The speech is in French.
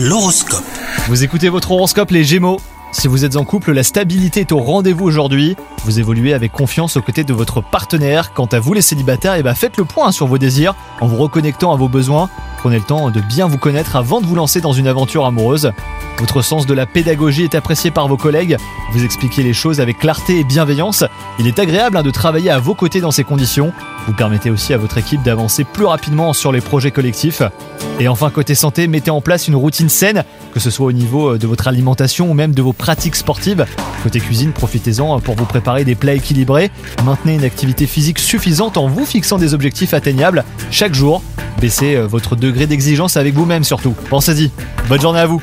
L'horoscope. Vous écoutez votre horoscope les Gémeaux si vous êtes en couple, la stabilité est au rendez-vous aujourd'hui. Vous évoluez avec confiance aux côtés de votre partenaire. Quant à vous les célibataires, eh ben faites le point sur vos désirs en vous reconnectant à vos besoins. Prenez le temps de bien vous connaître avant de vous lancer dans une aventure amoureuse. Votre sens de la pédagogie est apprécié par vos collègues. Vous expliquez les choses avec clarté et bienveillance. Il est agréable hein, de travailler à vos côtés dans ces conditions. Vous permettez aussi à votre équipe d'avancer plus rapidement sur les projets collectifs. Et enfin, côté santé, mettez en place une routine saine, que ce soit au niveau euh, de votre alimentation ou même de vos pratiques sportives. Côté cuisine, profitez-en pour vous préparer des plats équilibrés. Maintenez une activité physique suffisante en vous fixant des objectifs atteignables chaque jour. Baissez euh, votre degré d'exigence avec vous-même surtout. Pensez-y. Bonne journée à vous.